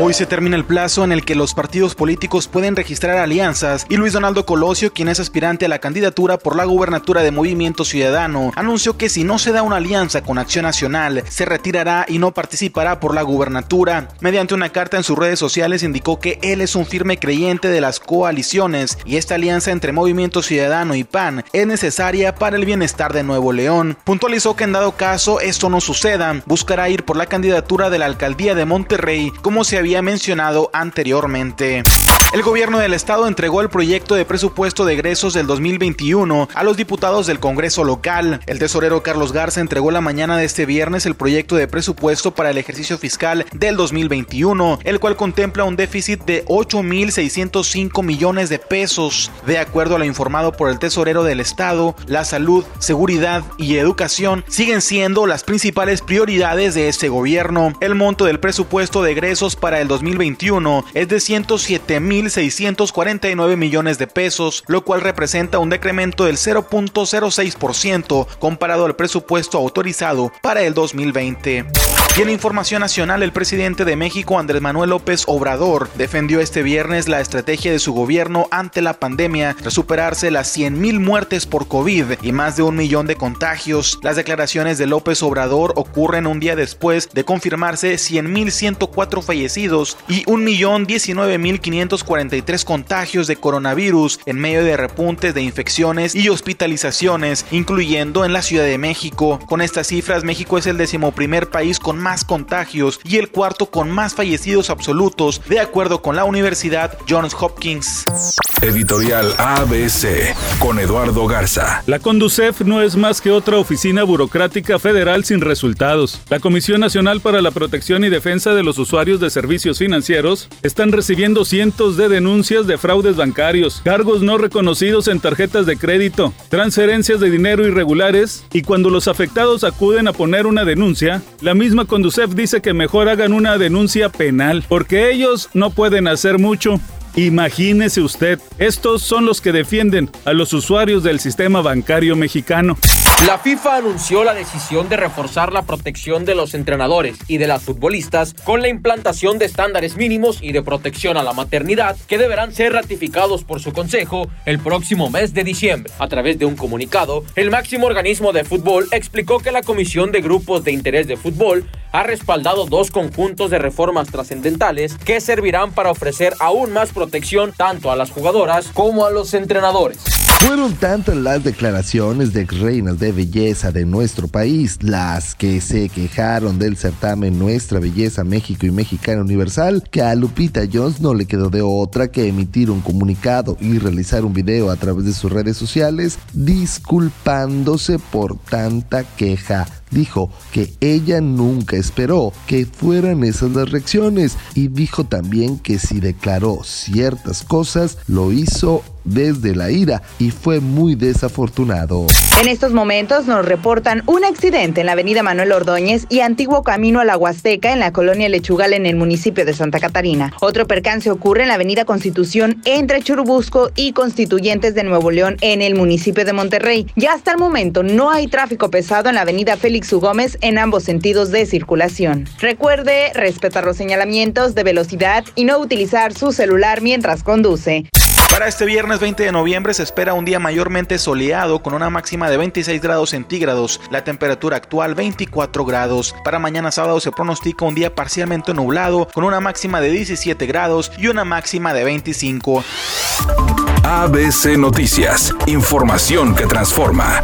Hoy se termina el plazo en el que los partidos políticos pueden registrar alianzas y Luis Donaldo Colosio, quien es aspirante a la candidatura por la gubernatura de Movimiento Ciudadano, anunció que si no se da una alianza con Acción Nacional, se retirará y no participará por la gubernatura. Mediante una carta en sus redes sociales indicó que él es un firme creyente de las coaliciones y esta alianza entre Movimiento Ciudadano y PAN es necesaria para el bienestar de Nuevo León. Puntualizó que en dado caso esto no suceda, buscará ir por la candidatura de la alcaldía de Monterrey como se había había mencionado anteriormente. El gobierno del estado entregó el proyecto de presupuesto de egresos del 2021 a los diputados del Congreso local. El tesorero Carlos Garza entregó la mañana de este viernes el proyecto de presupuesto para el ejercicio fiscal del 2021, el cual contempla un déficit de 8.605 millones de pesos. De acuerdo a lo informado por el tesorero del estado, la salud, seguridad y educación siguen siendo las principales prioridades de este gobierno. El monto del presupuesto de egresos para el 2021 es de 107 mil 1.649 millones de pesos, lo cual representa un decremento del 0.06% comparado al presupuesto autorizado para el 2020. Y en información nacional, el presidente de México, Andrés Manuel López Obrador, defendió este viernes la estrategia de su gobierno ante la pandemia tras superarse las 100.000 muertes por COVID y más de un millón de contagios. Las declaraciones de López Obrador ocurren un día después de confirmarse 100.104 fallecidos y 1.019.543 contagios de coronavirus en medio de repuntes de infecciones y hospitalizaciones, incluyendo en la Ciudad de México. Con estas cifras, México es el decimoprimer país con más más contagios y el cuarto con más fallecidos absolutos, de acuerdo con la Universidad Johns Hopkins. Editorial ABC con Eduardo Garza. La Conducef no es más que otra oficina burocrática federal sin resultados. La Comisión Nacional para la Protección y Defensa de los Usuarios de Servicios Financieros están recibiendo cientos de denuncias de fraudes bancarios, cargos no reconocidos en tarjetas de crédito, transferencias de dinero irregulares y cuando los afectados acuden a poner una denuncia, la misma Conducef dice que mejor hagan una denuncia penal, porque ellos no pueden hacer mucho. Imagínese usted, estos son los que defienden a los usuarios del sistema bancario mexicano. La FIFA anunció la decisión de reforzar la protección de los entrenadores y de las futbolistas con la implantación de estándares mínimos y de protección a la maternidad que deberán ser ratificados por su consejo el próximo mes de diciembre. A través de un comunicado, el máximo organismo de fútbol explicó que la Comisión de Grupos de Interés de Fútbol ha respaldado dos conjuntos de reformas trascendentales que servirán para ofrecer aún más protección tanto a las jugadoras como a los entrenadores. Fueron tantas las declaraciones de reinas de belleza de nuestro país, las que se quejaron del certamen Nuestra Belleza México y Mexicana Universal, que a Lupita Jones no le quedó de otra que emitir un comunicado y realizar un video a través de sus redes sociales disculpándose por tanta queja. Dijo que ella nunca esperó que fueran esas las reacciones y dijo también que si declaró ciertas cosas lo hizo desde la ira y fue muy desafortunado. En estos momentos nos reportan un accidente en la avenida Manuel Ordóñez y antiguo camino a la Huasteca en la colonia Lechugal en el municipio de Santa Catarina. Otro percance ocurre en la avenida Constitución entre Churubusco y Constituyentes de Nuevo León en el municipio de Monterrey. Ya hasta el momento no hay tráfico pesado en la avenida Félix U. Gómez en ambos sentidos de circulación. Recuerde respetar los señalamientos de velocidad y no utilizar su celular mientras conduce. Para este viernes 20 de noviembre se espera un día mayormente soleado con una máxima de 26 grados centígrados, la temperatura actual 24 grados. Para mañana sábado se pronostica un día parcialmente nublado con una máxima de 17 grados y una máxima de 25. ABC Noticias, información que transforma.